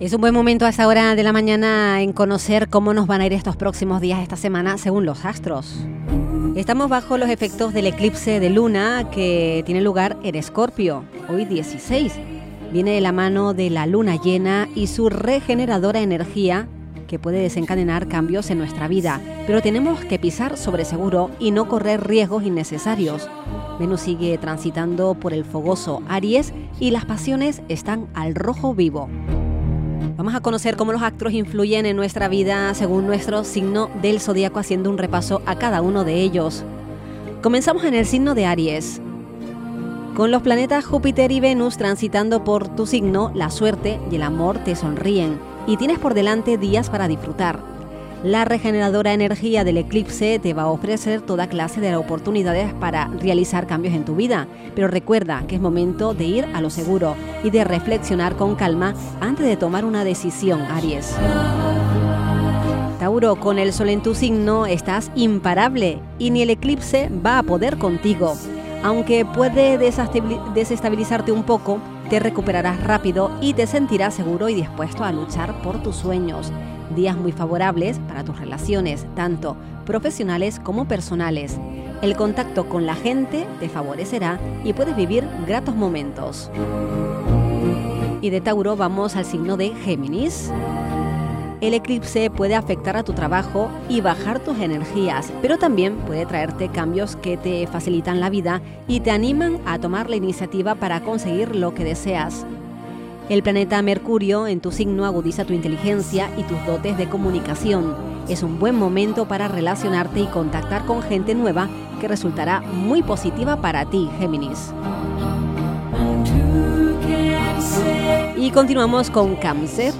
Es un buen momento a esta hora de la mañana en conocer cómo nos van a ir estos próximos días esta semana según los astros. Estamos bajo los efectos del eclipse de luna que tiene lugar en Escorpio, hoy 16. Viene de la mano de la luna llena y su regeneradora energía que puede desencadenar cambios en nuestra vida, pero tenemos que pisar sobre seguro y no correr riesgos innecesarios. Venus sigue transitando por el fogoso Aries y las pasiones están al rojo vivo. Vamos a conocer cómo los astros influyen en nuestra vida según nuestro signo del zodíaco, haciendo un repaso a cada uno de ellos. Comenzamos en el signo de Aries. Con los planetas Júpiter y Venus transitando por tu signo, la suerte y el amor te sonríen y tienes por delante días para disfrutar. La regeneradora energía del eclipse te va a ofrecer toda clase de oportunidades para realizar cambios en tu vida, pero recuerda que es momento de ir a lo seguro y de reflexionar con calma antes de tomar una decisión, Aries. Tauro, con el sol en tu signo estás imparable y ni el eclipse va a poder contigo. Aunque puede desestabilizarte un poco, te recuperarás rápido y te sentirás seguro y dispuesto a luchar por tus sueños días muy favorables para tus relaciones, tanto profesionales como personales. El contacto con la gente te favorecerá y puedes vivir gratos momentos. Y de Tauro vamos al signo de Géminis. El eclipse puede afectar a tu trabajo y bajar tus energías, pero también puede traerte cambios que te facilitan la vida y te animan a tomar la iniciativa para conseguir lo que deseas. El planeta Mercurio en tu signo agudiza tu inteligencia y tus dotes de comunicación. Es un buen momento para relacionarte y contactar con gente nueva que resultará muy positiva para ti, Géminis. Y continuamos con Cáncer.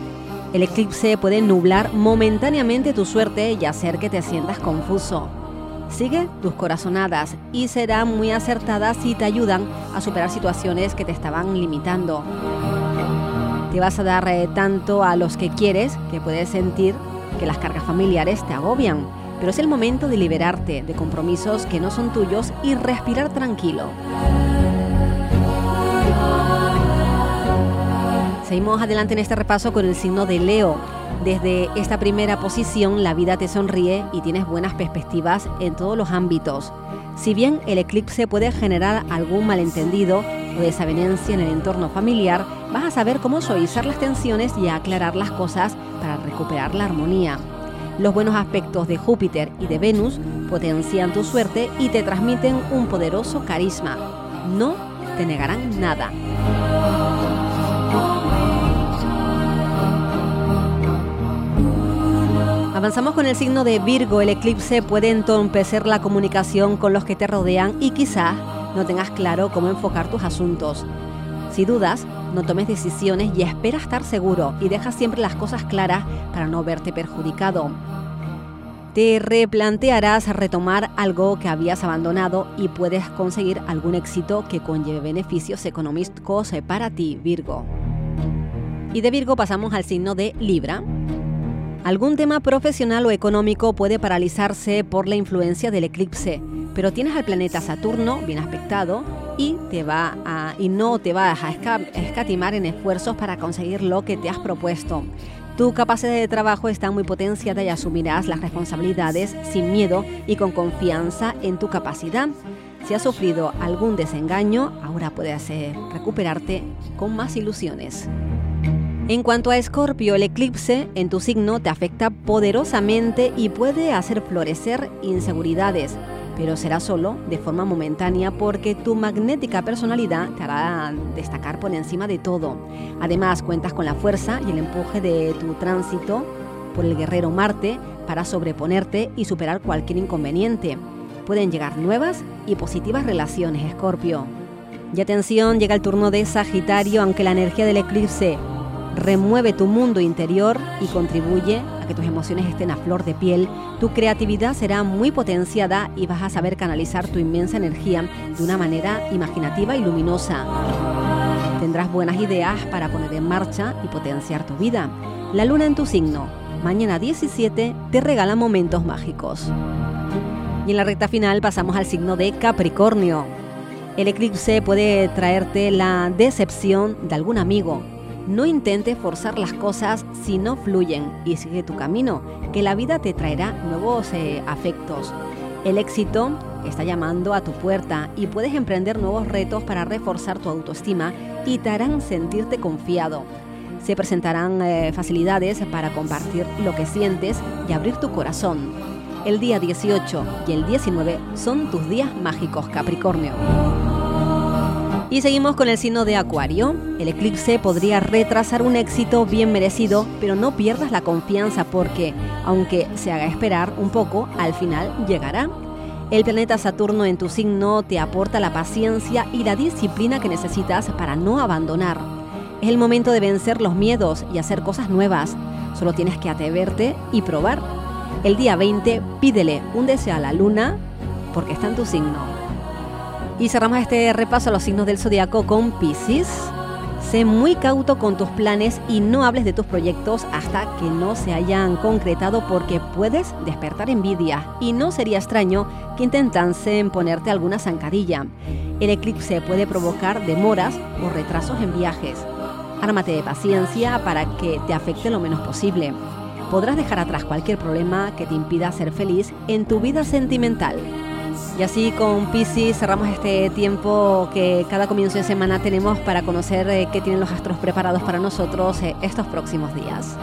El eclipse puede nublar momentáneamente tu suerte y hacer que te sientas confuso. Sigue tus corazonadas y serán muy acertadas si te ayudan a superar situaciones que te estaban limitando. Te vas a dar eh, tanto a los que quieres que puedes sentir que las cargas familiares te agobian, pero es el momento de liberarte de compromisos que no son tuyos y respirar tranquilo. Seguimos adelante en este repaso con el signo de Leo. Desde esta primera posición la vida te sonríe y tienes buenas perspectivas en todos los ámbitos. Si bien el eclipse puede generar algún malentendido o desavenencia en el entorno familiar, vas a saber cómo suavizar las tensiones y aclarar las cosas para recuperar la armonía. Los buenos aspectos de Júpiter y de Venus potencian tu suerte y te transmiten un poderoso carisma. No te negarán nada. Avanzamos con el signo de Virgo. El eclipse puede entorpecer la comunicación con los que te rodean y quizás no tengas claro cómo enfocar tus asuntos. Si dudas, no tomes decisiones y espera estar seguro y deja siempre las cosas claras para no verte perjudicado. Te replantearás retomar algo que habías abandonado y puedes conseguir algún éxito que conlleve beneficios económicos para ti, Virgo. Y de Virgo pasamos al signo de Libra. Algún tema profesional o económico puede paralizarse por la influencia del eclipse, pero tienes al planeta Saturno bien aspectado y, te va y no te vas a escatimar en esfuerzos para conseguir lo que te has propuesto. Tu capacidad de trabajo está muy potenciada y asumirás las responsabilidades sin miedo y con confianza en tu capacidad. Si has sufrido algún desengaño, ahora puedes eh, recuperarte con más ilusiones. En cuanto a Escorpio, el eclipse en tu signo te afecta poderosamente y puede hacer florecer inseguridades, pero será solo de forma momentánea porque tu magnética personalidad te hará destacar por encima de todo. Además, cuentas con la fuerza y el empuje de tu tránsito por el guerrero Marte para sobreponerte y superar cualquier inconveniente. Pueden llegar nuevas y positivas relaciones, Escorpio. Y atención, llega el turno de Sagitario, aunque la energía del eclipse remueve tu mundo interior y contribuye a que tus emociones estén a flor de piel, tu creatividad será muy potenciada y vas a saber canalizar tu inmensa energía de una manera imaginativa y luminosa. Tendrás buenas ideas para poner en marcha y potenciar tu vida. La luna en tu signo, mañana 17, te regala momentos mágicos. Y en la recta final pasamos al signo de Capricornio. El eclipse puede traerte la decepción de algún amigo, No intentes forzar las cosas si no fluyen y sigue tu camino, que la vida te traerá nuevos eh, afectos. El éxito está llamando a tu puerta y puedes emprender nuevos retos para reforzar tu autoestima y te harán sentirte confiado. Se presentarán eh, facilidades para compartir lo que sientes y abrir tu corazón. El día 18 y el 19 son tus días mágicos, Capricornio. Y seguimos con el signo de Acuario. El eclipse podría retrasar un éxito bien merecido, pero no pierdas la confianza porque, aunque se haga esperar un poco, al final llegará. El planeta Saturno en tu signo te aporta la paciencia y la disciplina que necesitas para no abandonar. Es el momento de vencer los miedos y hacer cosas nuevas. Solo tienes que atreverte y probar. El día 20 pídele un deseo a la luna porque está en tu signo. Y cerramos este repaso a los signos del zodiaco con Pisces. Sé muy cauto con tus planes y no hables de tus proyectos hasta que no se hayan concretado porque puedes despertar envidia y no sería extraño que intentasen ponerte alguna zancadilla. El eclipse puede provocar demoras o retrasos en viajes. Ármate de paciencia para que te afecte lo menos posible. Podrás dejar atrás cualquier problema que te impida ser feliz en tu vida sentimental. Y así con Pisces cerramos este tiempo que cada comienzo de semana tenemos para conocer eh, qué tienen los astros preparados para nosotros eh, estos próximos días.